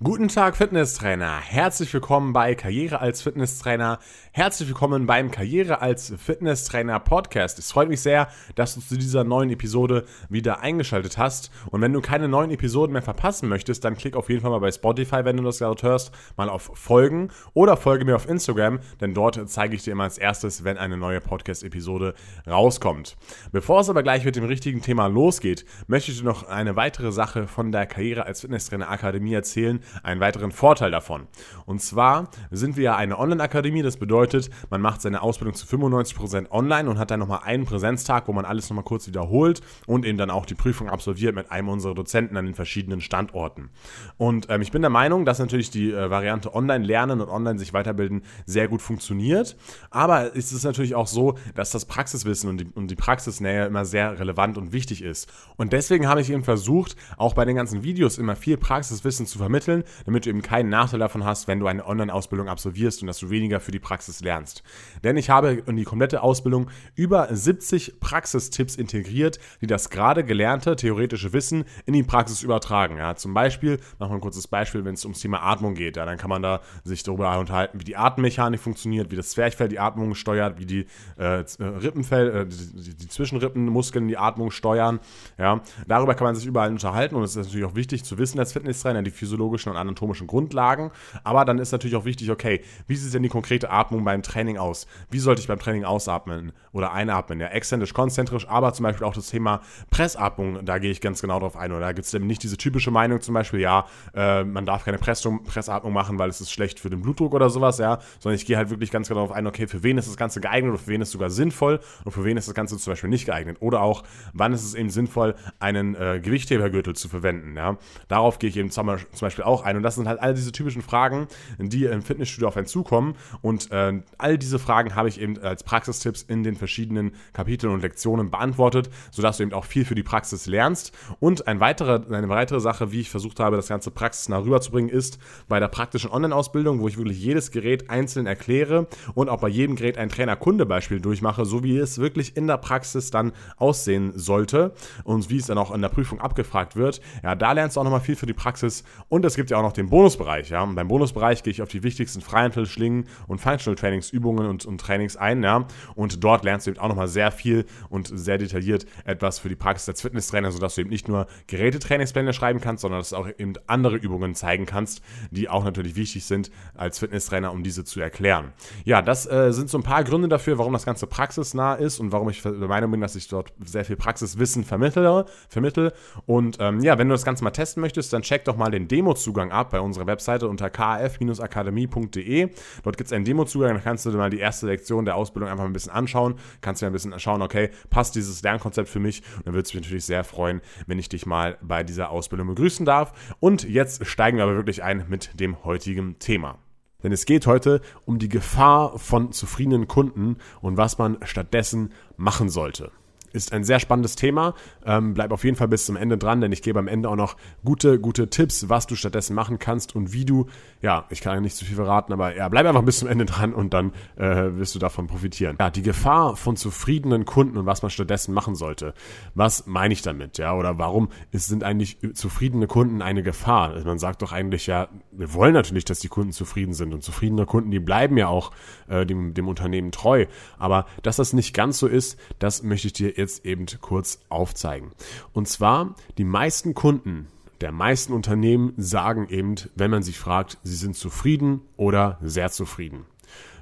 Guten Tag, Fitnesstrainer. Herzlich willkommen bei Karriere als Fitnesstrainer. Herzlich willkommen beim Karriere als Fitnesstrainer Podcast. Es freut mich sehr, dass du zu dieser neuen Episode wieder eingeschaltet hast. Und wenn du keine neuen Episoden mehr verpassen möchtest, dann klick auf jeden Fall mal bei Spotify, wenn du das gerade hörst, mal auf Folgen oder folge mir auf Instagram, denn dort zeige ich dir immer als erstes, wenn eine neue Podcast-Episode rauskommt. Bevor es aber gleich mit dem richtigen Thema losgeht, möchte ich dir noch eine weitere Sache von der Karriere als Fitnesstrainer Akademie erzählen einen weiteren Vorteil davon. Und zwar sind wir ja eine Online-Akademie, das bedeutet, man macht seine Ausbildung zu 95% online und hat dann nochmal einen Präsenztag, wo man alles nochmal kurz wiederholt und eben dann auch die Prüfung absolviert mit einem unserer Dozenten an den verschiedenen Standorten. Und ähm, ich bin der Meinung, dass natürlich die äh, Variante online lernen und online sich weiterbilden sehr gut funktioniert. Aber es ist natürlich auch so, dass das Praxiswissen und die, und die Praxisnähe immer sehr relevant und wichtig ist. Und deswegen habe ich eben versucht, auch bei den ganzen Videos immer viel Praxiswissen zu vermitteln entwickeln, damit du eben keinen Nachteil davon hast, wenn du eine Online-Ausbildung absolvierst und dass du weniger für die Praxis lernst. Denn ich habe in die komplette Ausbildung über 70 Praxistipps integriert, die das gerade gelernte theoretische Wissen in die Praxis übertragen. Ja, zum Beispiel, machen wir ein kurzes Beispiel, wenn es ums Thema Atmung geht, ja, dann kann man da sich darüber unterhalten, wie die Atemmechanik funktioniert, wie das Zwerchfell die Atmung steuert, wie die äh, Rippenfell, äh, die, die Zwischenrippenmuskeln die Atmung steuern. Ja, darüber kann man sich überall unterhalten und es ist natürlich auch wichtig zu wissen als Fitnesstrainer, die physiologischen physiologischen und anatomischen Grundlagen. Aber dann ist natürlich auch wichtig, okay, wie sieht denn die konkrete Atmung beim Training aus? Wie sollte ich beim Training ausatmen oder einatmen? Ja, exzentrisch, konzentrisch, aber zum Beispiel auch das Thema Pressatmung, da gehe ich ganz genau drauf ein. Oder da gibt es eben nicht diese typische Meinung zum Beispiel, ja, äh, man darf keine Pressung, Pressatmung machen, weil es ist schlecht für den Blutdruck oder sowas, ja, sondern ich gehe halt wirklich ganz genau darauf ein, okay, für wen ist das Ganze geeignet oder für wen ist es sogar sinnvoll und für wen ist das Ganze zum Beispiel nicht geeignet. Oder auch, wann ist es eben sinnvoll, einen äh, Gewichthebergürtel zu verwenden, ja. Darauf gehe ich eben zum Beispiel auch ein. Und das sind halt all diese typischen Fragen, die im Fitnessstudio auf einen zukommen. Und äh, all diese Fragen habe ich eben als Praxistipps in den verschiedenen Kapiteln und Lektionen beantwortet, sodass du eben auch viel für die Praxis lernst. Und ein weiterer, eine weitere Sache, wie ich versucht habe, das ganze praxisnah rüberzubringen, ist bei der praktischen Online-Ausbildung, wo ich wirklich jedes Gerät einzeln erkläre und auch bei jedem Gerät ein Trainer-Kunde-Beispiel durchmache, so wie es wirklich in der Praxis dann aussehen sollte und wie es dann auch in der Prüfung abgefragt wird. Ja, da lernst du auch nochmal viel für die Praxis und es gibt ja auch noch den Bonusbereich. Ja? Und beim Bonusbereich gehe ich auf die wichtigsten Freihandelschlingen und Functional Trainingsübungen und, und Trainings ein. Ja? Und dort lernst du eben auch nochmal sehr viel und sehr detailliert etwas für die Praxis als Fitnesstrainer, sodass du eben nicht nur Gerätetrainingspläne schreiben kannst, sondern dass du auch eben andere Übungen zeigen kannst, die auch natürlich wichtig sind als Fitnesstrainer, um diese zu erklären. Ja, das äh, sind so ein paar Gründe dafür, warum das Ganze praxisnah ist und warum ich der Meinung bin, dass ich dort sehr viel Praxiswissen vermittle. vermittle. Und ähm, ja, wenn du das Ganze mal testen möchtest, dann check doch mal den Demo-Zugang ab bei unserer Webseite unter kf-akademie.de. Dort gibt es einen Demo-Zugang, da kannst du dir mal die erste Lektion der Ausbildung einfach ein bisschen anschauen. Kannst dir ein bisschen schauen, okay, passt dieses Lernkonzept für mich? Und dann würde es mich natürlich sehr freuen, wenn ich dich mal bei dieser Ausbildung begrüßen darf. Und jetzt steigen wir aber wirklich ein mit dem heutigen Thema. Denn es geht heute um die Gefahr von zufriedenen Kunden und was man stattdessen machen sollte ist ein sehr spannendes Thema. Ähm, bleib auf jeden Fall bis zum Ende dran, denn ich gebe am Ende auch noch gute, gute Tipps, was du stattdessen machen kannst und wie du, ja, ich kann ja nicht zu viel verraten, aber ja, bleib einfach bis zum Ende dran und dann äh, wirst du davon profitieren. Ja, die Gefahr von zufriedenen Kunden und was man stattdessen machen sollte. Was meine ich damit, ja, oder warum ist, sind eigentlich zufriedene Kunden eine Gefahr? Also man sagt doch eigentlich ja, wir wollen natürlich, dass die Kunden zufrieden sind und zufriedene Kunden, die bleiben ja auch äh, dem, dem Unternehmen treu. Aber dass das nicht ganz so ist, das möchte ich dir jetzt eben kurz aufzeigen. Und zwar, die meisten Kunden der meisten Unternehmen sagen eben, wenn man sich fragt, sie sind zufrieden oder sehr zufrieden.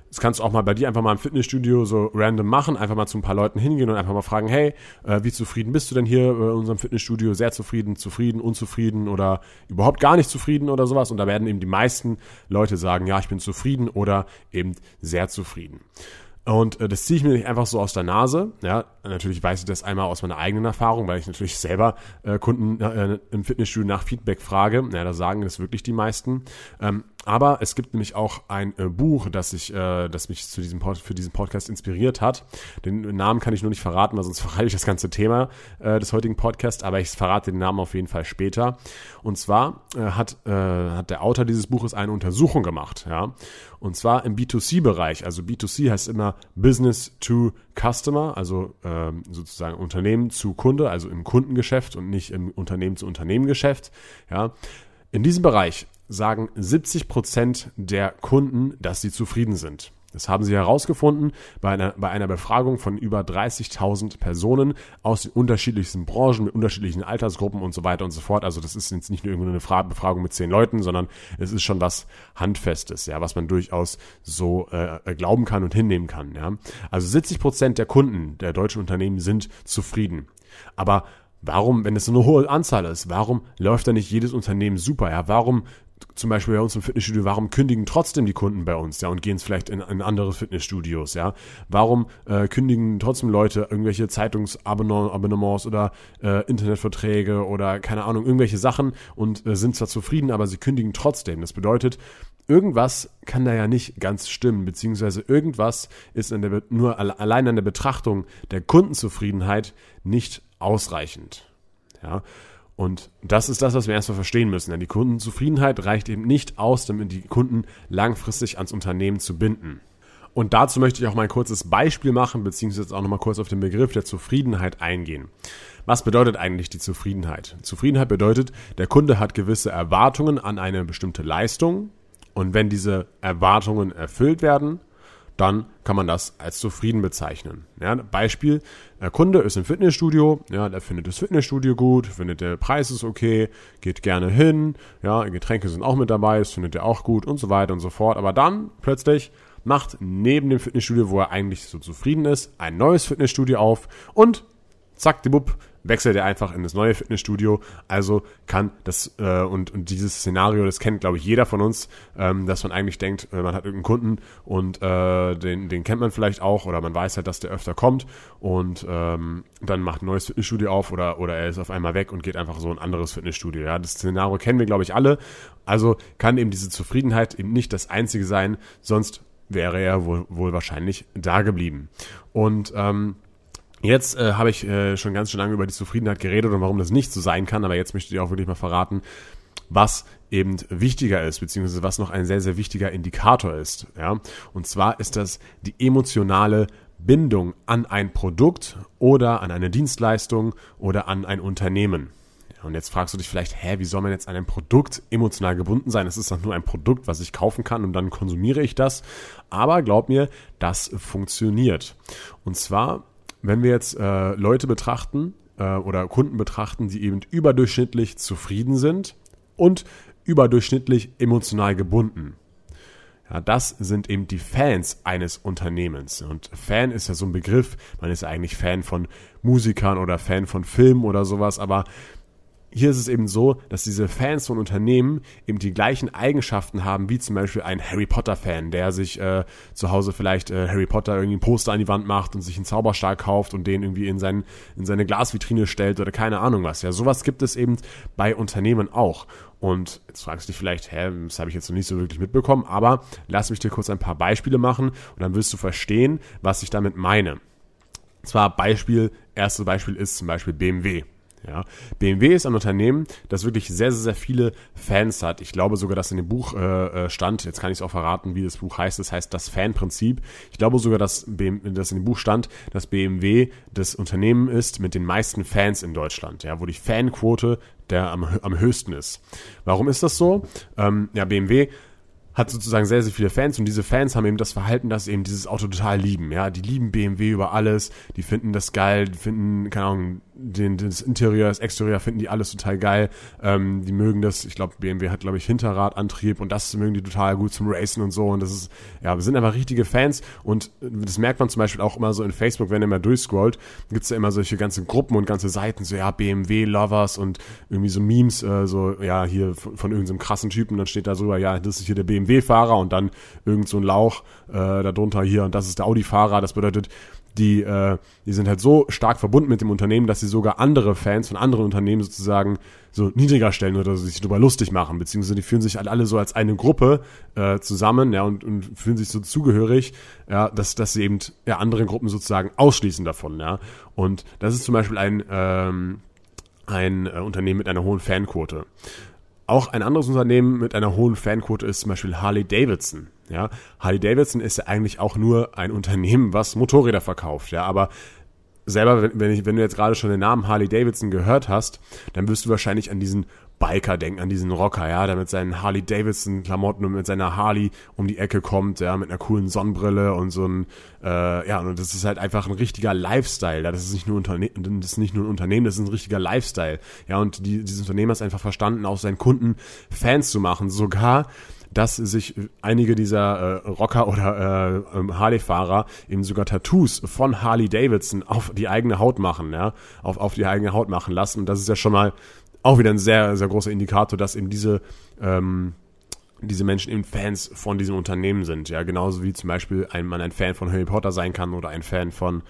Das kannst du auch mal bei dir einfach mal im Fitnessstudio so random machen, einfach mal zu ein paar Leuten hingehen und einfach mal fragen, hey, äh, wie zufrieden bist du denn hier in unserem Fitnessstudio? Sehr zufrieden, zufrieden, unzufrieden oder überhaupt gar nicht zufrieden oder sowas. Und da werden eben die meisten Leute sagen, ja, ich bin zufrieden oder eben sehr zufrieden. Und äh, das ziehe ich mir nicht einfach so aus der Nase. Ja, natürlich weiß ich das einmal aus meiner eigenen Erfahrung, weil ich natürlich selber äh, Kunden äh, im Fitnessstudio nach Feedback frage. Ja, da sagen das wirklich die meisten. Ähm, aber es gibt nämlich auch ein äh, Buch, das ich, äh, das mich zu diesem Pod für diesen Podcast inspiriert hat. Den Namen kann ich nur nicht verraten, weil sonst verrate ich das ganze Thema äh, des heutigen Podcasts. Aber ich verrate den Namen auf jeden Fall später. Und zwar äh, hat, äh, hat der Autor dieses Buches eine Untersuchung gemacht. Ja, und zwar im B2C-Bereich. Also B2C heißt immer Business to Customer, also ähm, sozusagen Unternehmen zu Kunde, also im Kundengeschäft und nicht im Unternehmen zu Unternehmen Geschäft. Ja, in diesem Bereich sagen 70 Prozent der Kunden, dass sie zufrieden sind. Das haben sie herausgefunden bei einer, bei einer Befragung von über 30.000 Personen aus den unterschiedlichsten Branchen, mit unterschiedlichen Altersgruppen und so weiter und so fort. Also das ist jetzt nicht nur irgendeine Befragung mit zehn Leuten, sondern es ist schon was Handfestes, ja, was man durchaus so äh, glauben kann und hinnehmen kann. Ja. Also 70 Prozent der Kunden der deutschen Unternehmen sind zufrieden. Aber Warum, wenn es so eine hohe Anzahl ist, warum läuft da nicht jedes Unternehmen super? Ja, warum zum Beispiel bei uns im Fitnessstudio, warum kündigen trotzdem die Kunden bei uns, ja, und gehen vielleicht in, in andere Fitnessstudios, ja? Warum äh, kündigen trotzdem Leute irgendwelche Zeitungsabonnements oder äh, Internetverträge oder keine Ahnung, irgendwelche Sachen und äh, sind zwar zufrieden, aber sie kündigen trotzdem. Das bedeutet, irgendwas kann da ja nicht ganz stimmen, beziehungsweise irgendwas ist an der, nur allein an der Betrachtung der Kundenzufriedenheit nicht ausreichend. Ja. Und das ist das, was wir erstmal verstehen müssen. Denn die Kundenzufriedenheit reicht eben nicht aus, damit die Kunden langfristig ans Unternehmen zu binden. Und dazu möchte ich auch mal ein kurzes Beispiel machen, beziehungsweise auch nochmal kurz auf den Begriff der Zufriedenheit eingehen. Was bedeutet eigentlich die Zufriedenheit? Zufriedenheit bedeutet, der Kunde hat gewisse Erwartungen an eine bestimmte Leistung und wenn diese Erwartungen erfüllt werden, dann kann man das als zufrieden bezeichnen. Ja, Beispiel, der Kunde ist im Fitnessstudio, ja, der findet das Fitnessstudio gut, findet der Preis ist okay, geht gerne hin, ja, Getränke sind auch mit dabei, das findet er auch gut und so weiter und so fort. Aber dann plötzlich macht neben dem Fitnessstudio, wo er eigentlich so zufrieden ist, ein neues Fitnessstudio auf und zack, die Bub, wechselt er einfach in das neue Fitnessstudio. Also kann das äh, und, und dieses Szenario, das kennt, glaube ich, jeder von uns, ähm, dass man eigentlich denkt, äh, man hat irgendeinen Kunden und äh, den, den kennt man vielleicht auch oder man weiß halt, dass der öfter kommt und ähm, dann macht ein neues Fitnessstudio auf oder, oder er ist auf einmal weg und geht einfach so ein anderes Fitnessstudio. Ja, das Szenario kennen wir, glaube ich, alle. Also kann eben diese Zufriedenheit eben nicht das einzige sein, sonst wäre er wohl, wohl wahrscheinlich da geblieben. Und ähm, Jetzt äh, habe ich äh, schon ganz schön lange über die Zufriedenheit geredet und warum das nicht so sein kann, aber jetzt möchte ich auch wirklich mal verraten, was eben wichtiger ist, beziehungsweise was noch ein sehr, sehr wichtiger Indikator ist. Ja? Und zwar ist das die emotionale Bindung an ein Produkt oder an eine Dienstleistung oder an ein Unternehmen. Und jetzt fragst du dich vielleicht, hä, wie soll man jetzt an ein Produkt emotional gebunden sein? Es ist doch nur ein Produkt, was ich kaufen kann und dann konsumiere ich das. Aber glaub mir, das funktioniert. Und zwar wenn wir jetzt äh, Leute betrachten äh, oder Kunden betrachten, die eben überdurchschnittlich zufrieden sind und überdurchschnittlich emotional gebunden. Ja, das sind eben die Fans eines Unternehmens. Und Fan ist ja so ein Begriff. Man ist ja eigentlich Fan von Musikern oder Fan von Filmen oder sowas. Aber hier ist es eben so, dass diese Fans von Unternehmen eben die gleichen Eigenschaften haben, wie zum Beispiel ein Harry Potter-Fan, der sich äh, zu Hause vielleicht äh, Harry Potter irgendwie ein Poster an die Wand macht und sich einen Zauberstab kauft und den irgendwie in, sein, in seine Glasvitrine stellt oder keine Ahnung was. Ja, sowas gibt es eben bei Unternehmen auch. Und jetzt fragst du dich vielleicht, hä, das habe ich jetzt noch nicht so wirklich mitbekommen, aber lass mich dir kurz ein paar Beispiele machen und dann wirst du verstehen, was ich damit meine. Und zwar Beispiel, erstes Beispiel ist zum Beispiel BMW. Ja. BMW ist ein Unternehmen, das wirklich sehr, sehr, sehr viele Fans hat. Ich glaube sogar, dass in dem Buch äh, äh stand, jetzt kann ich es auch verraten, wie das Buch heißt, das heißt das Fanprinzip. Ich glaube sogar, dass, BMW, dass in dem Buch stand, dass BMW das Unternehmen ist mit den meisten Fans in Deutschland, ja, wo die Fanquote der am, am höchsten ist. Warum ist das so? Ähm, ja, BMW hat sozusagen sehr, sehr viele Fans und diese Fans haben eben das Verhalten, dass sie eben dieses Auto total lieben. Ja, die lieben BMW über alles, die finden das geil, die finden, keine Ahnung, den, das Interieur, das Exterieur finden die alles total geil. Ähm, die mögen das, ich glaube, BMW hat, glaube ich, Hinterradantrieb und das mögen die total gut zum Racen und so. Und das ist, ja, wir sind einfach richtige Fans und das merkt man zum Beispiel auch immer so in Facebook, wenn ihr mal durchscrollt, gibt's ja immer solche ganze Gruppen und ganze Seiten, so ja, BMW-Lovers und irgendwie so Memes, äh, so, ja, hier von, von irgendeinem krassen Typen, dann steht da so, ja, das ist hier der BMW-Fahrer und dann irgend so ein Lauch äh, darunter hier und das ist der Audi-Fahrer. Das bedeutet, die, äh, die sind halt so stark verbunden mit dem Unternehmen, dass sie sogar andere Fans von anderen Unternehmen sozusagen so niedriger stellen oder sich darüber lustig machen, beziehungsweise die fühlen sich halt alle so als eine Gruppe äh, zusammen, ja, und, und fühlen sich so zugehörig, ja, dass, dass sie eben ja, andere Gruppen sozusagen ausschließen davon, ja. Und das ist zum Beispiel ein, ähm, ein äh, Unternehmen mit einer hohen Fanquote. Auch ein anderes Unternehmen mit einer hohen Fanquote ist zum Beispiel Harley Davidson. Ja, Harley Davidson ist ja eigentlich auch nur ein Unternehmen, was Motorräder verkauft. Ja, aber selber, wenn, ich, wenn du jetzt gerade schon den Namen Harley Davidson gehört hast, dann wirst du wahrscheinlich an diesen Biker denken, an diesen Rocker, ja, der mit seinen Harley Davidson Klamotten und mit seiner Harley um die Ecke kommt, ja, mit einer coolen Sonnenbrille und so ein, äh, ja, und das ist halt einfach ein richtiger Lifestyle, ja, das ist nicht nur Unterne das ist nicht nur ein Unternehmen, das ist ein richtiger Lifestyle, ja, und die, dieses Unternehmen hat einfach verstanden, aus seinen Kunden Fans zu machen, sogar dass sich einige dieser äh, Rocker oder äh, ähm, Harley-Fahrer eben sogar Tattoos von Harley Davidson auf die eigene Haut machen, ja, auf, auf die eigene Haut machen lassen. Und das ist ja schon mal auch wieder ein sehr, sehr großer Indikator, dass eben diese, ähm, diese Menschen eben Fans von diesem Unternehmen sind. Ja, genauso wie zum Beispiel ein, man ein Fan von Harry Potter sein kann oder ein Fan von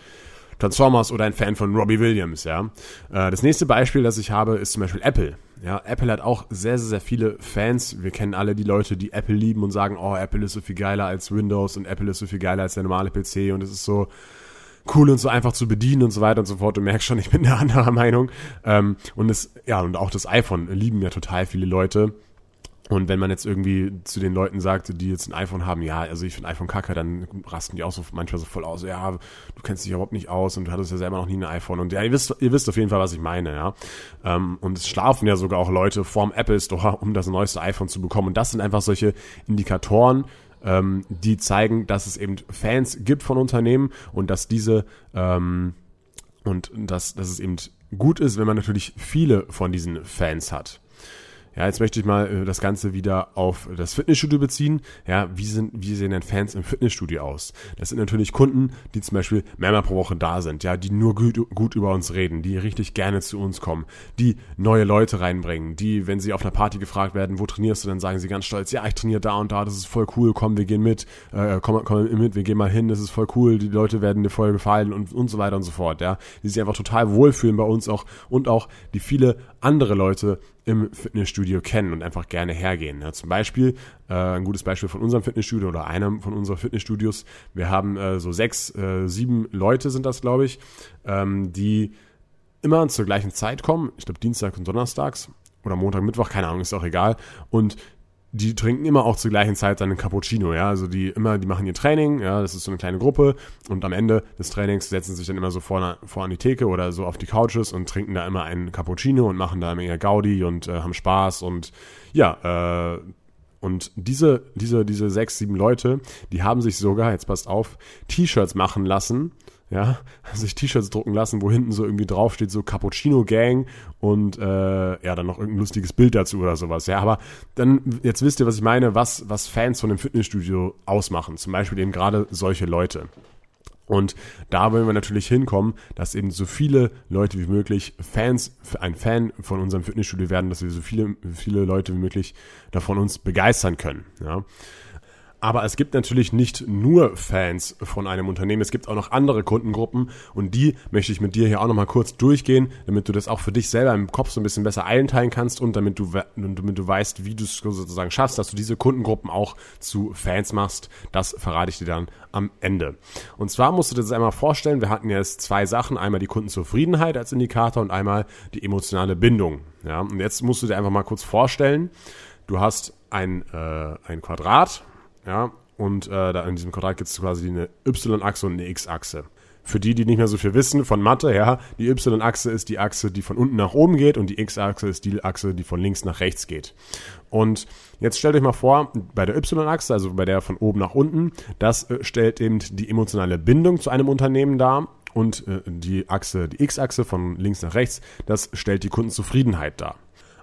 Transformers oder ein Fan von Robbie Williams, ja. Äh, das nächste Beispiel, das ich habe, ist zum Beispiel Apple. Ja, Apple hat auch sehr, sehr, sehr viele Fans. Wir kennen alle die Leute, die Apple lieben und sagen, oh, Apple ist so viel geiler als Windows und Apple ist so viel geiler als der normale PC und es ist so, cool und so einfach zu bedienen und so weiter und so fort. Du merkst schon, ich bin der anderer Meinung. Ähm, und es, ja, und auch das iPhone lieben ja total viele Leute. Und wenn man jetzt irgendwie zu den Leuten sagt, die jetzt ein iPhone haben, ja, also ich finde iPhone kacke, dann rasten die auch so manchmal so voll aus, ja, du kennst dich überhaupt nicht aus und du hattest ja selber noch nie ein iPhone. Und ja, ihr wisst, ihr wisst auf jeden Fall, was ich meine, ja. Ähm, und es schlafen ja sogar auch Leute vorm Apple Store, um das neueste iPhone zu bekommen. Und das sind einfach solche Indikatoren, ähm, die zeigen, dass es eben Fans gibt von Unternehmen und dass diese ähm, und dass, dass es eben gut ist, wenn man natürlich viele von diesen Fans hat. Ja, jetzt möchte ich mal äh, das Ganze wieder auf das Fitnessstudio beziehen. Ja, wie sind, wie sehen denn Fans im Fitnessstudio aus? Das sind natürlich Kunden, die zum Beispiel mehrmal pro Woche da sind, ja, die nur gut, gut über uns reden, die richtig gerne zu uns kommen, die neue Leute reinbringen, die, wenn sie auf einer Party gefragt werden, wo trainierst du, dann sagen sie ganz stolz, ja, ich trainiere da und da, das ist voll cool, komm, wir gehen mit, äh, komm, komm mit, wir gehen mal hin, das ist voll cool, die Leute werden dir voll gefallen und, und so weiter und so fort, ja. Die sich einfach total wohlfühlen bei uns auch und auch die viele andere Leute im Fitnessstudio kennen und einfach gerne hergehen. Ja, zum Beispiel, äh, ein gutes Beispiel von unserem Fitnessstudio oder einem von unseren Fitnessstudios. Wir haben äh, so sechs, äh, sieben Leute sind das, glaube ich, ähm, die immer zur gleichen Zeit kommen. Ich glaube, Dienstag und Donnerstags oder Montag, Mittwoch, keine Ahnung, ist auch egal. Und die trinken immer auch zur gleichen Zeit dann einen Cappuccino, ja. Also die immer, die machen ihr Training, ja, das ist so eine kleine Gruppe und am Ende des Trainings setzen sich dann immer so vor, vor an die Theke oder so auf die Couches und trinken da immer einen Cappuccino und machen da immer ihr Gaudi und äh, haben Spaß und ja, äh, und diese, diese, diese sechs, sieben Leute, die haben sich sogar, jetzt passt auf, T-Shirts machen lassen, ja, sich T-Shirts drucken lassen, wo hinten so irgendwie draufsteht, so Cappuccino Gang und äh, ja, dann noch irgendein lustiges Bild dazu oder sowas. Ja, aber dann, jetzt wisst ihr, was ich meine, was, was Fans von dem Fitnessstudio ausmachen. Zum Beispiel eben gerade solche Leute. Und da wollen wir natürlich hinkommen, dass eben so viele Leute wie möglich Fans, ein Fan von unserem Fitnessstudio werden, dass wir so viele, viele Leute wie möglich davon uns begeistern können. Ja. Aber es gibt natürlich nicht nur Fans von einem Unternehmen, es gibt auch noch andere Kundengruppen und die möchte ich mit dir hier auch nochmal kurz durchgehen, damit du das auch für dich selber im Kopf so ein bisschen besser einteilen kannst und damit du, damit du weißt, wie du es sozusagen schaffst, dass du diese Kundengruppen auch zu Fans machst. Das verrate ich dir dann am Ende. Und zwar musst du dir das einmal vorstellen, wir hatten jetzt zwei Sachen, einmal die Kundenzufriedenheit als Indikator und einmal die emotionale Bindung. Ja, und jetzt musst du dir einfach mal kurz vorstellen, du hast ein, äh, ein Quadrat, ja, und äh, da in diesem Quadrat gibt es quasi eine Y-Achse und eine X-Achse. Für die, die nicht mehr so viel wissen von Mathe, ja, die Y-Achse ist die Achse, die von unten nach oben geht und die X-Achse ist die Achse, die von links nach rechts geht. Und jetzt stellt euch mal vor, bei der Y-Achse, also bei der von oben nach unten, das äh, stellt eben die emotionale Bindung zu einem Unternehmen dar und äh, die Achse, die X-Achse von links nach rechts, das stellt die Kundenzufriedenheit dar.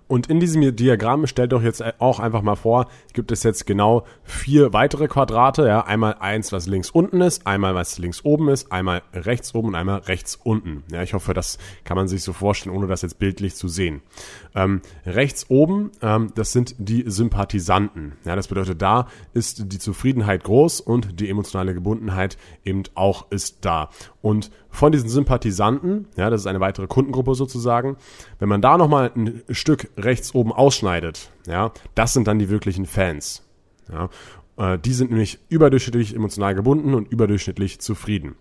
Und in diesem Diagramm stellt doch jetzt auch einfach mal vor, gibt es jetzt genau vier weitere Quadrate. Ja, einmal eins, was links unten ist, einmal was links oben ist, einmal rechts oben und einmal rechts unten. Ja, ich hoffe, das kann man sich so vorstellen, ohne das jetzt bildlich zu sehen. Ähm, rechts oben, ähm, das sind die Sympathisanten. Ja, das bedeutet, da ist die Zufriedenheit groß und die emotionale Gebundenheit eben auch ist da. Und von diesen Sympathisanten, ja, das ist eine weitere Kundengruppe sozusagen, wenn man da nochmal ein Stück rechts oben ausschneidet, ja, das sind dann die wirklichen Fans. Ja, äh, die sind nämlich überdurchschnittlich emotional gebunden und überdurchschnittlich zufrieden.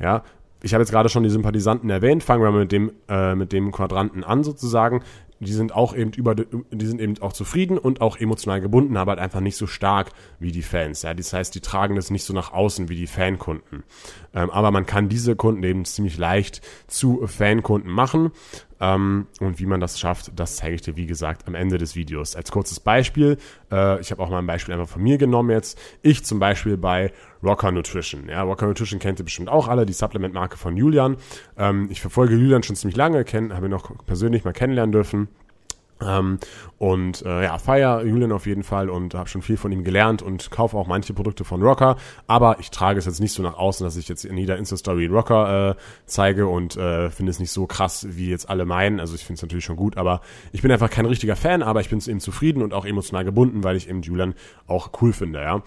Ja, ich habe jetzt gerade schon die Sympathisanten erwähnt. Fangen wir mit dem, äh, mit dem Quadranten an sozusagen die sind auch eben über, die sind eben auch zufrieden und auch emotional gebunden, aber halt einfach nicht so stark wie die Fans. Ja, das heißt, die tragen das nicht so nach außen wie die Fankunden. Ähm, aber man kann diese Kunden eben ziemlich leicht zu Fankunden machen. Ähm, und wie man das schafft, das zeige ich dir, wie gesagt, am Ende des Videos. Als kurzes Beispiel, äh, ich habe auch mal ein Beispiel einfach von mir genommen jetzt. Ich zum Beispiel bei Rocker Nutrition. Ja, Rocker Nutrition kennt ihr bestimmt auch alle, die Supplement-Marke von Julian. Ähm, ich verfolge Julian schon ziemlich lange, habe ihn auch persönlich mal kennenlernen dürfen. Ähm, und äh, ja, feier Julian auf jeden Fall und habe schon viel von ihm gelernt und kaufe auch manche Produkte von Rocker. Aber ich trage es jetzt nicht so nach außen, dass ich jetzt in jeder Insta-Story Rocker äh, zeige und äh, finde es nicht so krass, wie jetzt alle meinen. Also ich finde es natürlich schon gut, aber ich bin einfach kein richtiger Fan, aber ich bin eben zufrieden und auch emotional gebunden, weil ich eben Julian auch cool finde. Ja,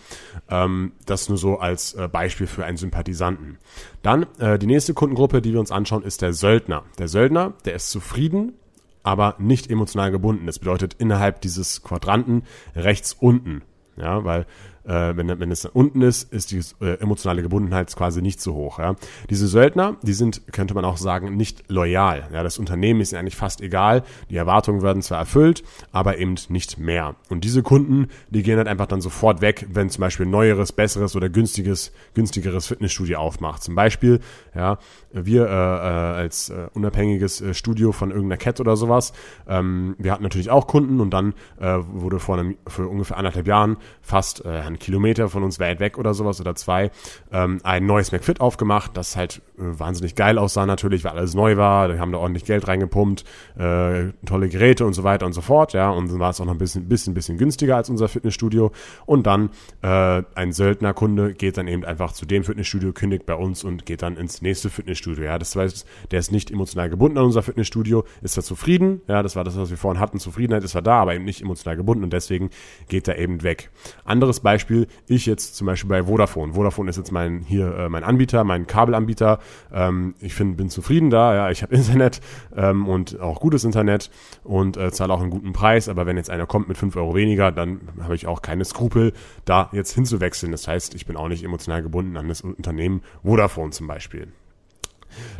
ähm, Das nur so als äh, Beispiel für einen Sympathisanten. Dann äh, die nächste Kundengruppe, die wir uns anschauen, ist der Söldner. Der Söldner, der ist zufrieden aber nicht emotional gebunden. Das bedeutet innerhalb dieses Quadranten rechts unten. Ja, weil äh, wenn, wenn es unten ist, ist die äh, emotionale Gebundenheit quasi nicht so hoch. Ja. Diese Söldner, die sind, könnte man auch sagen, nicht loyal. Ja. Das Unternehmen ist eigentlich fast egal. Die Erwartungen werden zwar erfüllt, aber eben nicht mehr. Und diese Kunden, die gehen halt einfach dann sofort weg, wenn zum Beispiel neueres, besseres oder günstiges, günstigeres Fitnessstudio aufmacht. Zum Beispiel, ja, wir äh, äh, als äh, unabhängiges äh, Studio von irgendeiner Kette oder sowas, ähm, wir hatten natürlich auch Kunden und dann wurde vor einem, für ungefähr anderthalb Jahren fast äh, Kilometer von uns weit weg oder sowas oder zwei, ähm, ein neues McFit aufgemacht, das halt äh, wahnsinnig geil aussah natürlich, weil alles neu war, da haben da ordentlich Geld reingepumpt, äh, tolle Geräte und so weiter und so fort, ja, und dann war es auch noch ein bisschen, bisschen, bisschen günstiger als unser Fitnessstudio. Und dann äh, ein Söldnerkunde geht dann eben einfach zu dem Fitnessstudio, kündigt bei uns und geht dann ins nächste Fitnessstudio, ja, das heißt, der ist nicht emotional gebunden an unser Fitnessstudio, ist da zufrieden, ja, das war das, was wir vorhin hatten, Zufriedenheit ist da, aber eben nicht emotional gebunden und deswegen geht er eben weg. Anderes Beispiel, ich jetzt zum Beispiel bei Vodafone. Vodafone ist jetzt mein hier äh, mein Anbieter, mein Kabelanbieter. Ähm, ich find, bin zufrieden da, ja, ich habe Internet ähm, und auch gutes Internet und äh, zahle auch einen guten Preis, aber wenn jetzt einer kommt mit fünf Euro weniger, dann habe ich auch keine Skrupel, da jetzt hinzuwechseln. Das heißt, ich bin auch nicht emotional gebunden an das Unternehmen Vodafone zum Beispiel.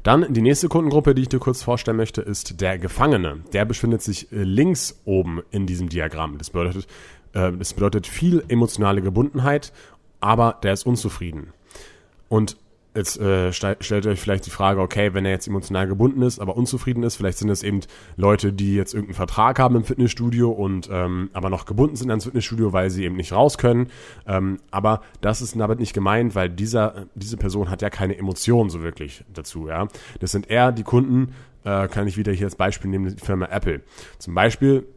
Dann die nächste Kundengruppe, die ich dir kurz vorstellen möchte, ist der Gefangene. Der befindet sich äh, links oben in diesem Diagramm. Das bedeutet, äh, das bedeutet viel emotionale Gebundenheit, aber der ist unzufrieden. Und Jetzt äh, stellt euch vielleicht die Frage, okay, wenn er jetzt emotional gebunden ist, aber unzufrieden ist, vielleicht sind es eben Leute, die jetzt irgendeinen Vertrag haben im Fitnessstudio und ähm, aber noch gebunden sind ans Fitnessstudio, weil sie eben nicht raus können. Ähm, aber das ist damit nicht gemeint, weil dieser, diese Person hat ja keine Emotionen so wirklich dazu. Ja, Das sind eher die Kunden, äh, kann ich wieder hier als Beispiel nehmen, die Firma Apple. Zum Beispiel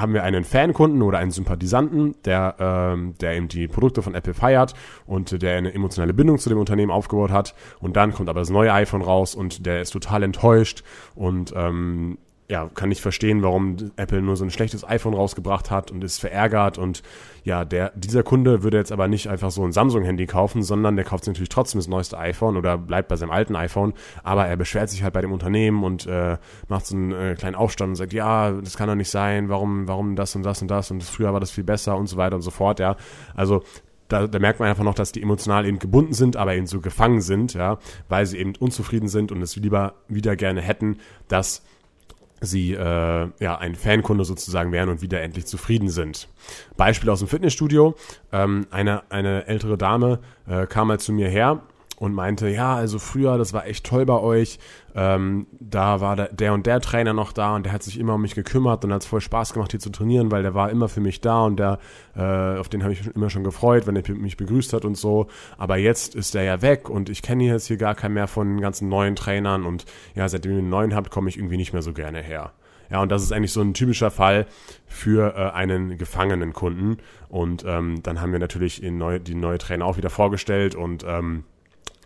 haben wir einen Fankunden oder einen Sympathisanten, der, ähm, der eben die Produkte von Apple feiert und der eine emotionale Bindung zu dem Unternehmen aufgebaut hat. Und dann kommt aber das neue iPhone raus und der ist total enttäuscht und ähm, ja, kann nicht verstehen, warum Apple nur so ein schlechtes iPhone rausgebracht hat und ist verärgert. Und ja, der, dieser Kunde würde jetzt aber nicht einfach so ein Samsung-Handy kaufen, sondern der kauft sich natürlich trotzdem das neueste iPhone oder bleibt bei seinem alten iPhone, aber er beschwert sich halt bei dem Unternehmen und äh, macht so einen äh, kleinen Aufstand und sagt, ja, das kann doch nicht sein, warum, warum das und das und das? Und früher war das viel besser und so weiter und so fort, ja. Also da, da merkt man einfach noch, dass die emotional eben gebunden sind, aber eben so gefangen sind, ja, weil sie eben unzufrieden sind und es lieber wieder gerne hätten, dass sie äh, ja ein Fankunde sozusagen wären und wieder endlich zufrieden sind. Beispiel aus dem Fitnessstudio: ähm, eine eine ältere Dame äh, kam mal zu mir her und meinte, ja, also früher, das war echt toll bei euch. Ähm, da war der, der und der Trainer noch da und der hat sich immer um mich gekümmert und hat es voll Spaß gemacht, hier zu trainieren, weil der war immer für mich da und der, äh, auf den habe ich immer schon gefreut, wenn er mich begrüßt hat und so. Aber jetzt ist der ja weg und ich kenne jetzt hier gar keinen mehr von den ganzen neuen Trainern und ja, seitdem ihr einen neuen habt, komme ich irgendwie nicht mehr so gerne her. Ja, und das ist eigentlich so ein typischer Fall für äh, einen gefangenen Kunden. Und ähm, dann haben wir natürlich neu, die neue Trainer auch wieder vorgestellt und ähm,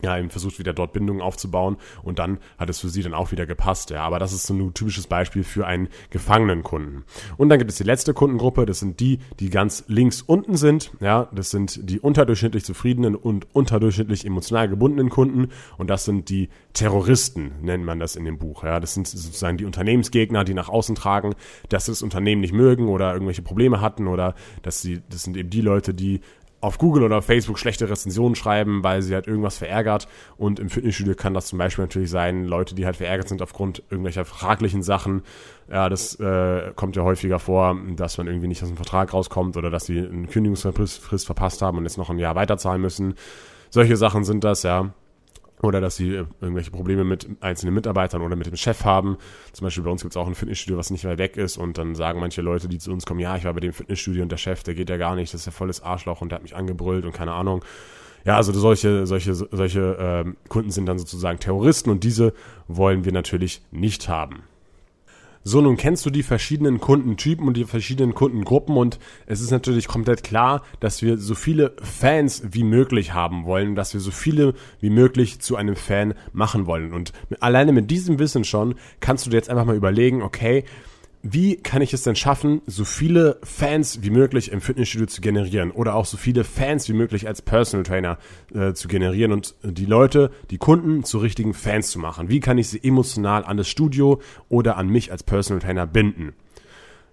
ja, eben versucht wieder dort Bindungen aufzubauen und dann hat es für sie dann auch wieder gepasst. Ja, aber das ist so ein typisches Beispiel für einen gefangenen Kunden. Und dann gibt es die letzte Kundengruppe, das sind die, die ganz links unten sind. Ja, das sind die unterdurchschnittlich zufriedenen und unterdurchschnittlich emotional gebundenen Kunden und das sind die Terroristen, nennt man das in dem Buch. Ja, das sind sozusagen die Unternehmensgegner, die nach außen tragen, dass sie das Unternehmen nicht mögen oder irgendwelche Probleme hatten oder dass sie, das sind eben die Leute, die auf Google oder Facebook schlechte Rezensionen schreiben, weil sie halt irgendwas verärgert. Und im Fitnessstudio kann das zum Beispiel natürlich sein, Leute, die halt verärgert sind aufgrund irgendwelcher fraglichen Sachen. Ja, das äh, kommt ja häufiger vor, dass man irgendwie nicht aus dem Vertrag rauskommt oder dass sie eine Kündigungsfrist verpasst haben und jetzt noch ein Jahr weiterzahlen müssen. Solche Sachen sind das, ja. Oder dass sie äh, irgendwelche Probleme mit einzelnen Mitarbeitern oder mit dem Chef haben. Zum Beispiel bei uns gibt es auch ein Fitnessstudio, was nicht weit weg ist und dann sagen manche Leute, die zu uns kommen, ja, ich war bei dem Fitnessstudio und der Chef, der geht ja gar nicht, das ist ja volles Arschloch und der hat mich angebrüllt und keine Ahnung. Ja, also solche, solche, solche ähm, Kunden sind dann sozusagen Terroristen und diese wollen wir natürlich nicht haben. So, nun kennst du die verschiedenen Kundentypen und die verschiedenen Kundengruppen und es ist natürlich komplett klar, dass wir so viele Fans wie möglich haben wollen, dass wir so viele wie möglich zu einem Fan machen wollen. Und alleine mit diesem Wissen schon kannst du dir jetzt einfach mal überlegen, okay, wie kann ich es denn schaffen, so viele Fans wie möglich im Fitnessstudio zu generieren oder auch so viele Fans wie möglich als Personal Trainer äh, zu generieren und die Leute, die Kunden zu richtigen Fans zu machen? Wie kann ich sie emotional an das Studio oder an mich als Personal Trainer binden?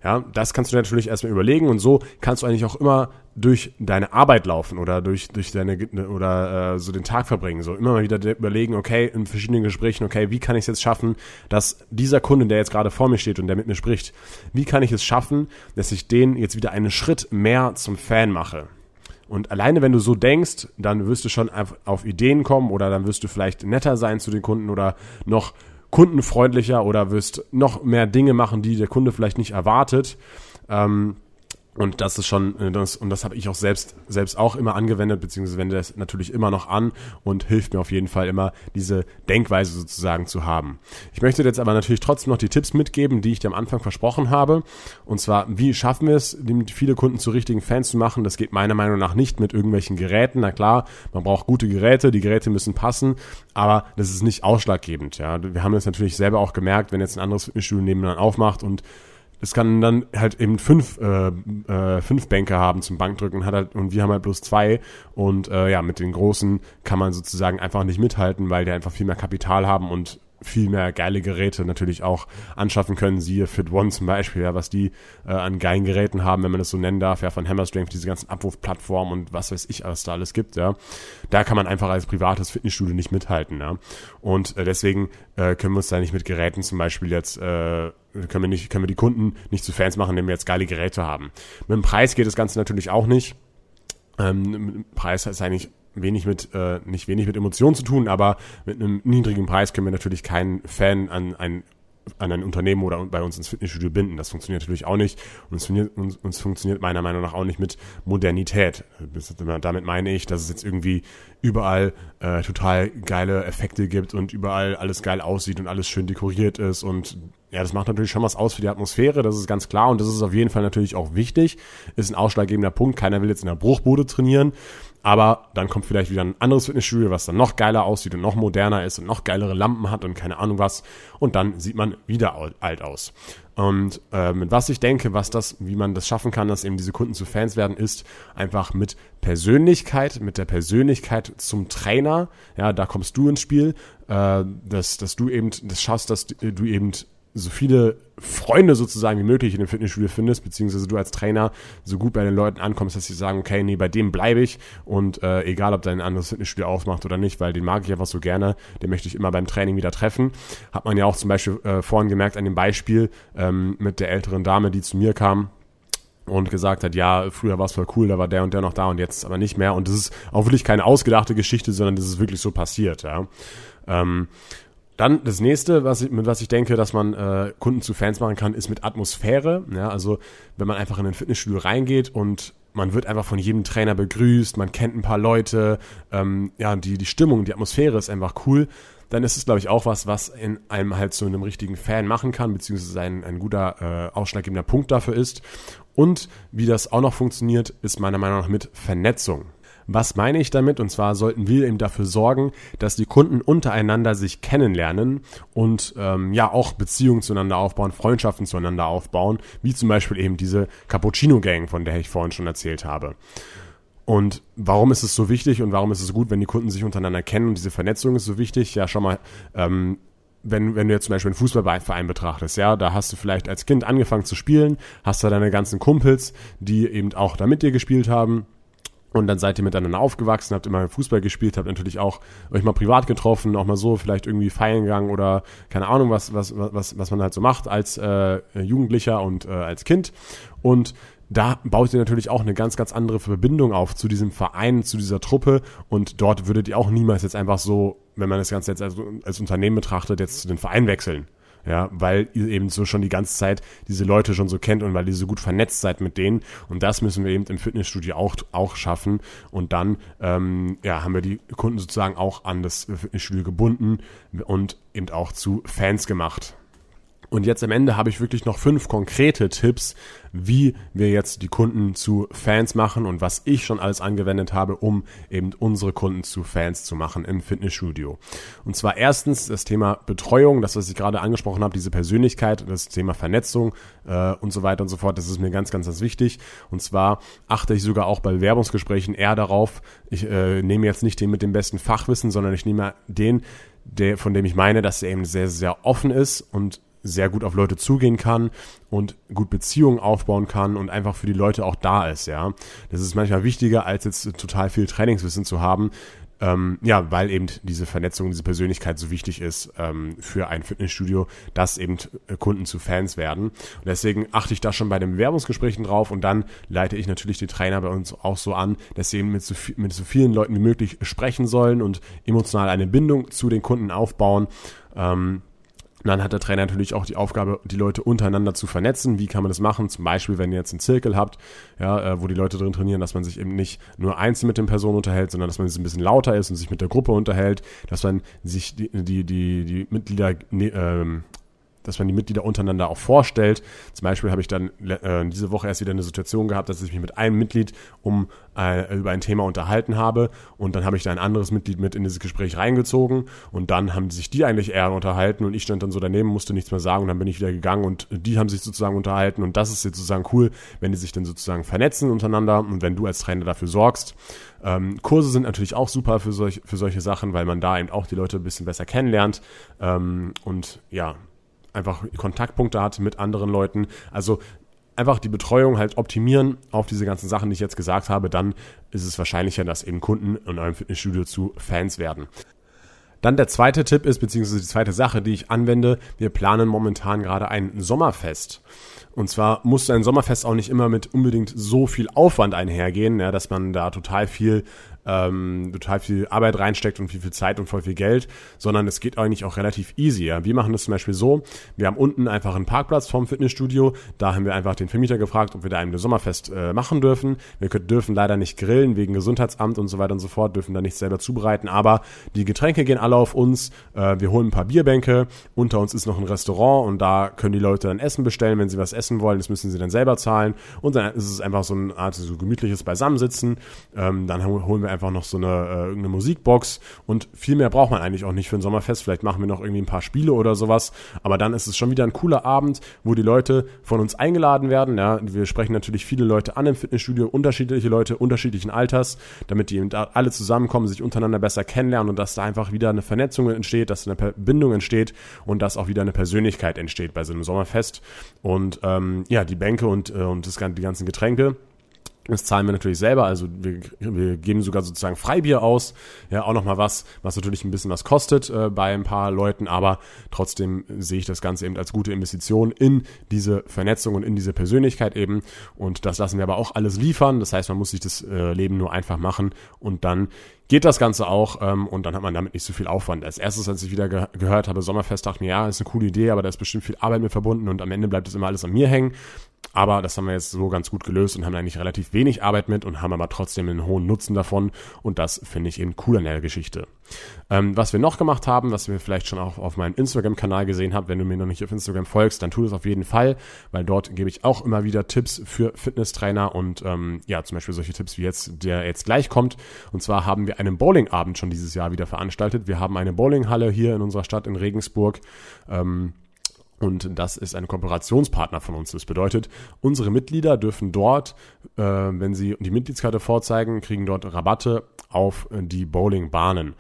Ja, das kannst du natürlich erstmal überlegen und so kannst du eigentlich auch immer durch deine Arbeit laufen oder durch, durch deine oder äh, so den Tag verbringen. So immer mal wieder überlegen, okay, in verschiedenen Gesprächen, okay, wie kann ich es jetzt schaffen, dass dieser Kunde, der jetzt gerade vor mir steht und der mit mir spricht, wie kann ich es schaffen, dass ich den jetzt wieder einen Schritt mehr zum Fan mache? Und alleine wenn du so denkst, dann wirst du schon auf Ideen kommen oder dann wirst du vielleicht netter sein zu den Kunden oder noch kundenfreundlicher oder wirst noch mehr Dinge machen, die der Kunde vielleicht nicht erwartet. Ähm, und das ist schon, äh, das, und das habe ich auch selbst, selbst auch immer angewendet, beziehungsweise wende das natürlich immer noch an und hilft mir auf jeden Fall immer, diese Denkweise sozusagen zu haben. Ich möchte jetzt aber natürlich trotzdem noch die Tipps mitgeben, die ich dir am Anfang versprochen habe. Und zwar, wie schaffen wir es, viele Kunden zu richtigen Fans zu machen? Das geht meiner Meinung nach nicht mit irgendwelchen Geräten. Na klar, man braucht gute Geräte, die Geräte müssen passen, aber das ist nicht ausschlaggebend. Ja, wir haben das natürlich selber auch gemerkt, wenn jetzt ein anderes Fitnessstudio nebenan aufmacht und es kann dann halt eben fünf, äh, äh, fünf Bänke haben zum Bankdrücken hat halt, und wir haben halt bloß zwei. Und äh, ja, mit den großen kann man sozusagen einfach nicht mithalten, weil die einfach viel mehr Kapital haben und viel mehr geile Geräte natürlich auch anschaffen können. Siehe Fit One zum Beispiel, ja, was die äh, an geilen Geräten haben, wenn man das so nennen darf, ja, von Hammer Strength, diese ganzen Abwurfplattformen und was weiß ich, was da alles gibt, ja. Da kann man einfach als privates Fitnessstudio nicht mithalten, ja. Und äh, deswegen äh, können wir uns da nicht mit Geräten zum Beispiel jetzt äh, können wir nicht, können wir die Kunden nicht zu Fans machen, indem wir jetzt geile Geräte haben. Mit dem Preis geht das Ganze natürlich auch nicht. Ähm, Preis ist eigentlich wenig mit, äh, nicht wenig mit Emotionen zu tun, aber mit einem niedrigen Preis können wir natürlich keinen Fan an ein an ein Unternehmen oder bei uns ins Fitnessstudio binden. Das funktioniert natürlich auch nicht. Und es funktioniert, uns, uns funktioniert meiner Meinung nach auch nicht mit Modernität. Damit meine ich, dass es jetzt irgendwie überall äh, total geile Effekte gibt und überall alles geil aussieht und alles schön dekoriert ist und ja, das macht natürlich schon was aus für die Atmosphäre, das ist ganz klar und das ist auf jeden Fall natürlich auch wichtig, ist ein ausschlaggebender Punkt. Keiner will jetzt in der Bruchbude trainieren, aber dann kommt vielleicht wieder ein anderes Fitnessstudio, was dann noch geiler aussieht und noch moderner ist und noch geilere Lampen hat und keine Ahnung was und dann sieht man wieder alt aus. Und äh, mit was ich denke, was das, wie man das schaffen kann, dass eben diese Kunden zu Fans werden, ist einfach mit Persönlichkeit, mit der Persönlichkeit zum Trainer. Ja, da kommst du ins Spiel, äh, dass, dass du eben das schaffst, dass du eben so viele Freunde sozusagen wie möglich in dem Fitnessstudio findest, beziehungsweise du als Trainer so gut bei den Leuten ankommst, dass sie sagen, okay, nee, bei dem bleibe ich und äh, egal, ob dein anderes Fitnessstudio aufmacht oder nicht, weil den mag ich einfach so gerne, den möchte ich immer beim Training wieder treffen. Hat man ja auch zum Beispiel äh, vorhin gemerkt an dem Beispiel ähm, mit der älteren Dame, die zu mir kam, und gesagt hat, ja, früher war es voll cool, da war der und der noch da und jetzt aber nicht mehr. Und das ist auch wirklich keine ausgedachte Geschichte, sondern das ist wirklich so passiert, ja. Ähm, dann das nächste, was ich, mit was ich denke, dass man äh, Kunden zu Fans machen kann, ist mit Atmosphäre. Ja, also wenn man einfach in ein Fitnessstudio reingeht und man wird einfach von jedem Trainer begrüßt, man kennt ein paar Leute, ähm, ja, die, die Stimmung, die Atmosphäre ist einfach cool, dann ist es, glaube ich, auch was, was in einem halt zu einem richtigen Fan machen kann, beziehungsweise ein, ein guter äh, ausschlaggebender Punkt dafür ist. Und wie das auch noch funktioniert, ist meiner Meinung nach mit Vernetzung. Was meine ich damit? Und zwar sollten wir eben dafür sorgen, dass die Kunden untereinander sich kennenlernen und ähm, ja auch Beziehungen zueinander aufbauen, Freundschaften zueinander aufbauen, wie zum Beispiel eben diese Cappuccino Gang, von der ich vorhin schon erzählt habe. Und warum ist es so wichtig und warum ist es gut, wenn die Kunden sich untereinander kennen und diese Vernetzung ist so wichtig? Ja, schau mal, ähm, wenn, wenn du jetzt zum Beispiel einen Fußballverein betrachtest, ja, da hast du vielleicht als Kind angefangen zu spielen, hast da deine ganzen Kumpels, die eben auch da mit dir gespielt haben und dann seid ihr miteinander aufgewachsen, habt immer Fußball gespielt, habt natürlich auch euch mal privat getroffen, auch mal so vielleicht irgendwie feiern gegangen oder keine Ahnung, was, was, was, was man halt so macht als äh, Jugendlicher und äh, als Kind. Und da baut ihr natürlich auch eine ganz, ganz andere Verbindung auf zu diesem Verein, zu dieser Truppe und dort würdet ihr auch niemals jetzt einfach so, wenn man das Ganze jetzt als, als Unternehmen betrachtet, jetzt zu den Verein wechseln. Ja, weil ihr eben so schon die ganze Zeit diese Leute schon so kennt und weil ihr so gut vernetzt seid mit denen. Und das müssen wir eben im Fitnessstudio auch, auch schaffen. Und dann ähm, ja, haben wir die Kunden sozusagen auch an das Fitnessstudio gebunden und eben auch zu Fans gemacht. Und jetzt am Ende habe ich wirklich noch fünf konkrete Tipps, wie wir jetzt die Kunden zu Fans machen und was ich schon alles angewendet habe, um eben unsere Kunden zu Fans zu machen im Fitnessstudio. Und zwar erstens das Thema Betreuung, das, was ich gerade angesprochen habe, diese Persönlichkeit, das Thema Vernetzung äh, und so weiter und so fort. Das ist mir ganz, ganz, ganz wichtig. Und zwar achte ich sogar auch bei Bewerbungsgesprächen eher darauf, ich äh, nehme jetzt nicht den mit dem besten Fachwissen, sondern ich nehme den, der, von dem ich meine, dass er eben sehr, sehr offen ist und sehr gut auf Leute zugehen kann und gut Beziehungen aufbauen kann und einfach für die Leute auch da ist, ja. Das ist manchmal wichtiger, als jetzt total viel Trainingswissen zu haben, ähm, ja, weil eben diese Vernetzung, diese Persönlichkeit so wichtig ist ähm, für ein Fitnessstudio, dass eben äh, Kunden zu Fans werden. Und deswegen achte ich da schon bei den Bewerbungsgesprächen drauf und dann leite ich natürlich die Trainer bei uns auch so an, dass sie eben mit so, mit so vielen Leuten wie möglich sprechen sollen und emotional eine Bindung zu den Kunden aufbauen. Ähm, und dann hat der Trainer natürlich auch die Aufgabe, die Leute untereinander zu vernetzen. Wie kann man das machen? Zum Beispiel, wenn ihr jetzt einen Zirkel habt, ja, äh, wo die Leute drin trainieren, dass man sich eben nicht nur einzeln mit den Personen unterhält, sondern dass man ein bisschen lauter ist und sich mit der Gruppe unterhält, dass man sich die, die, die, die Mitglieder ne, ähm, dass man die Mitglieder untereinander auch vorstellt. Zum Beispiel habe ich dann äh, diese Woche erst wieder eine Situation gehabt, dass ich mich mit einem Mitglied um äh, über ein Thema unterhalten habe und dann habe ich da ein anderes Mitglied mit in dieses Gespräch reingezogen und dann haben sich die eigentlich eher unterhalten und ich stand dann so daneben, musste nichts mehr sagen und dann bin ich wieder gegangen und die haben sich sozusagen unterhalten und das ist jetzt sozusagen cool, wenn die sich dann sozusagen vernetzen untereinander und wenn du als Trainer dafür sorgst. Ähm, Kurse sind natürlich auch super für, solch, für solche Sachen, weil man da eben auch die Leute ein bisschen besser kennenlernt ähm, und ja, einfach Kontaktpunkte hat mit anderen Leuten. Also einfach die Betreuung halt optimieren auf diese ganzen Sachen, die ich jetzt gesagt habe, dann ist es wahrscheinlicher, dass eben Kunden in eurem Fitnessstudio zu Fans werden. Dann der zweite Tipp ist, beziehungsweise die zweite Sache, die ich anwende, wir planen momentan gerade ein Sommerfest. Und zwar muss ein Sommerfest auch nicht immer mit unbedingt so viel Aufwand einhergehen, ja, dass man da total viel ähm, total viel Arbeit reinsteckt und viel, viel Zeit und voll viel Geld, sondern es geht eigentlich auch relativ easy. Ja. Wir machen das zum Beispiel so, wir haben unten einfach einen Parkplatz vom Fitnessstudio, da haben wir einfach den Vermieter gefragt, ob wir da ein Sommerfest äh, machen dürfen. Wir dürfen leider nicht grillen wegen Gesundheitsamt und so weiter und so fort, dürfen da nichts selber zubereiten, aber die Getränke gehen alle auf uns, äh, wir holen ein paar Bierbänke, unter uns ist noch ein Restaurant und da können die Leute dann Essen bestellen, wenn sie was essen wollen, das müssen sie dann selber zahlen und dann ist es einfach so eine Art so gemütliches Beisammensitzen, ähm, dann holen wir einfach einfach noch so eine, äh, irgendeine Musikbox und viel mehr braucht man eigentlich auch nicht für ein Sommerfest. Vielleicht machen wir noch irgendwie ein paar Spiele oder sowas. Aber dann ist es schon wieder ein cooler Abend, wo die Leute von uns eingeladen werden. Ja, wir sprechen natürlich viele Leute an im Fitnessstudio, unterschiedliche Leute unterschiedlichen Alters, damit die alle zusammenkommen, sich untereinander besser kennenlernen und dass da einfach wieder eine Vernetzung entsteht, dass eine Verbindung entsteht und dass auch wieder eine Persönlichkeit entsteht bei so einem Sommerfest. Und ähm, ja, die Bänke und, äh, und das, die ganzen Getränke das zahlen wir natürlich selber, also wir, wir geben sogar sozusagen Freibier aus. Ja, auch nochmal was, was natürlich ein bisschen was kostet äh, bei ein paar Leuten, aber trotzdem sehe ich das Ganze eben als gute Investition in diese Vernetzung und in diese Persönlichkeit eben. Und das lassen wir aber auch alles liefern. Das heißt, man muss sich das äh, Leben nur einfach machen und dann geht das Ganze auch ähm, und dann hat man damit nicht so viel Aufwand. Als erstes, als ich wieder ge gehört habe, Sommerfest, dachte ich mir, ja, ist eine coole Idee, aber da ist bestimmt viel Arbeit mit verbunden und am Ende bleibt es immer alles an mir hängen. Aber das haben wir jetzt so ganz gut gelöst und haben eigentlich relativ wenig Arbeit mit und haben aber trotzdem einen hohen Nutzen davon. Und das finde ich eben cool an der Geschichte. Ähm, was wir noch gemacht haben, was wir vielleicht schon auch auf meinem Instagram-Kanal gesehen habt, wenn du mir noch nicht auf Instagram folgst, dann tu das auf jeden Fall, weil dort gebe ich auch immer wieder Tipps für Fitnesstrainer und ähm, ja, zum Beispiel solche Tipps wie jetzt, der jetzt gleich kommt. Und zwar haben wir einen Bowlingabend schon dieses Jahr wieder veranstaltet. Wir haben eine Bowlinghalle hier in unserer Stadt in Regensburg. Ähm, und das ist ein Kooperationspartner von uns. Das bedeutet, unsere Mitglieder dürfen dort, äh, wenn sie die Mitgliedskarte vorzeigen, kriegen dort Rabatte auf die Bowlingbahnen.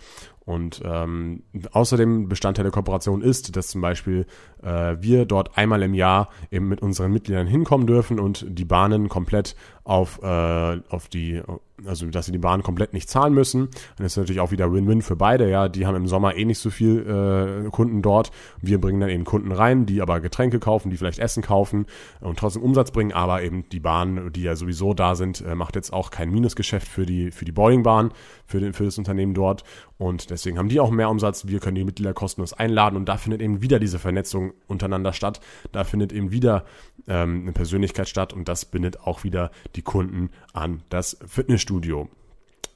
Und ähm, außerdem Bestandteil der Kooperation ist, dass zum Beispiel äh, wir dort einmal im Jahr eben mit unseren Mitgliedern hinkommen dürfen und die Bahnen komplett auf, äh, auf die also dass sie die Bahn komplett nicht zahlen müssen. Dann ist natürlich auch wieder Win-Win für beide. Ja, die haben im Sommer eh nicht so viel äh, Kunden dort. Wir bringen dann eben Kunden rein, die aber Getränke kaufen, die vielleicht Essen kaufen und trotzdem Umsatz bringen. Aber eben die Bahn, die ja sowieso da sind, äh, macht jetzt auch kein Minusgeschäft für die für die Boeing-Bahn, für, den, für das Unternehmen dort. Und deswegen haben die auch mehr Umsatz. Wir können die Mitglieder kostenlos einladen und da findet eben wieder diese Vernetzung untereinander statt. Da findet eben wieder ähm, eine Persönlichkeit statt und das bindet auch wieder die Kunden an das Fitnessstudio.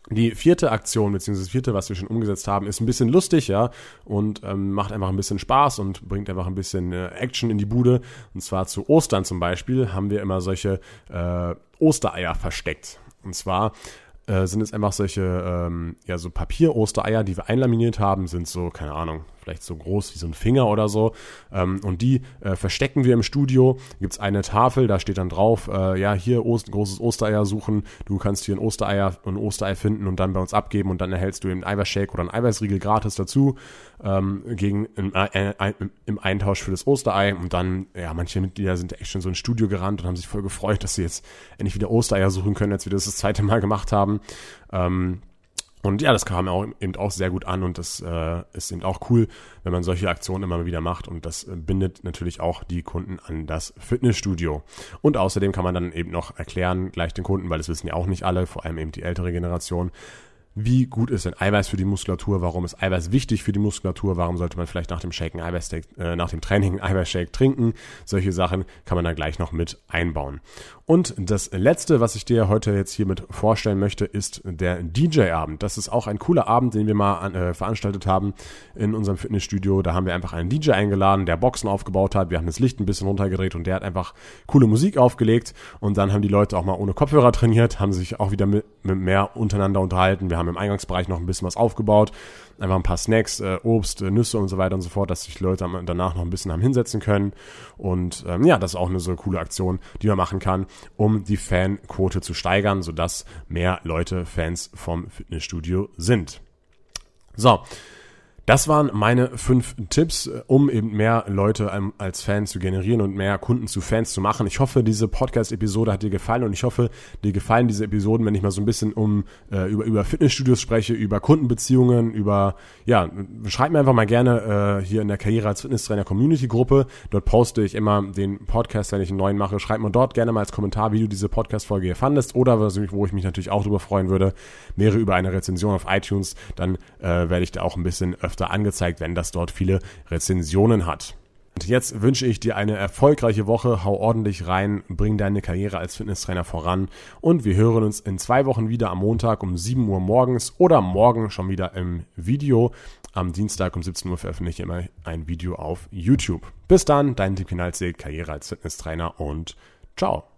Die vierte Aktion, beziehungsweise das vierte, was wir schon umgesetzt haben, ist ein bisschen lustig, ja, und ähm, macht einfach ein bisschen Spaß und bringt einfach ein bisschen äh, Action in die Bude. Und zwar zu Ostern zum Beispiel haben wir immer solche äh, Ostereier versteckt. Und zwar äh, sind es einfach solche, ähm, ja, so Papier-Ostereier, die wir einlaminiert haben, sind so, keine Ahnung, vielleicht so groß wie so ein Finger oder so. Ähm, und die äh, verstecken wir im Studio. Gibt es eine Tafel, da steht dann drauf, äh, ja, hier Ost, großes Ostereier suchen. Du kannst hier ein Ostereier, ein Osterei finden und dann bei uns abgeben und dann erhältst du einen Eiweißshake oder einen Eiweißriegel gratis dazu ähm, gegen im, äh, äh, im Eintausch für das Osterei. Und dann, ja, manche Mitglieder sind echt schon so ins Studio gerannt und haben sich voll gefreut, dass sie jetzt endlich wieder Ostereier suchen können, als wir das das zweite Mal gemacht haben. Ähm, und ja, das kam auch, eben auch sehr gut an und das äh, ist eben auch cool, wenn man solche Aktionen immer wieder macht und das äh, bindet natürlich auch die Kunden an das Fitnessstudio. Und außerdem kann man dann eben noch erklären, gleich den Kunden, weil das wissen ja auch nicht alle, vor allem eben die ältere Generation, wie gut ist denn Eiweiß für die Muskulatur, warum ist Eiweiß wichtig für die Muskulatur, warum sollte man vielleicht nach dem Shaken Eiweißshake, äh, nach dem Training Eiweißshake trinken. Solche Sachen kann man da gleich noch mit einbauen. Und das letzte, was ich dir heute jetzt hiermit vorstellen möchte, ist der DJ-Abend. Das ist auch ein cooler Abend, den wir mal äh, veranstaltet haben in unserem Fitnessstudio. Da haben wir einfach einen DJ eingeladen, der Boxen aufgebaut hat. Wir haben das Licht ein bisschen runtergedreht und der hat einfach coole Musik aufgelegt. Und dann haben die Leute auch mal ohne Kopfhörer trainiert, haben sich auch wieder mit, mit mehr untereinander unterhalten. Wir haben im Eingangsbereich noch ein bisschen was aufgebaut. Einfach ein paar Snacks, äh, Obst, äh, Nüsse und so weiter und so fort, dass sich Leute danach noch ein bisschen haben hinsetzen können. Und ähm, ja, das ist auch eine so coole Aktion, die man machen kann, um die Fanquote zu steigern, sodass mehr Leute Fans vom Fitnessstudio sind. So, das waren meine fünf Tipps, äh, um eben mehr Leute ähm, als Fans zu generieren und mehr Kunden zu Fans zu machen. Ich hoffe, diese Podcast-Episode hat dir gefallen und ich hoffe, dir gefallen diese Episoden, wenn ich mal so ein bisschen um äh, über, über Fitnessstudios spreche, über Kundenbeziehungen, über ja, schreib mir einfach mal gerne äh, hier in der Karriere als Fitnesstrainer Community Gruppe. Dort poste ich immer den Podcast, wenn ich einen neuen mache. Schreib mir dort gerne mal als Kommentar, wie du diese Podcast-Folge hier fandest oder wo ich mich natürlich auch darüber freuen würde, wäre über eine Rezension auf iTunes. Dann äh, werde ich da auch ein bisschen öfter öfter angezeigt, wenn das dort viele Rezensionen hat. Und jetzt wünsche ich dir eine erfolgreiche Woche, hau ordentlich rein, bring deine Karriere als Fitnesstrainer voran und wir hören uns in zwei Wochen wieder am Montag um 7 Uhr morgens oder morgen schon wieder im Video. Am Dienstag um 17 Uhr veröffentliche ich immer ein Video auf YouTube. Bis dann, dein Tim Kinalzig, Karriere als Fitnesstrainer und ciao.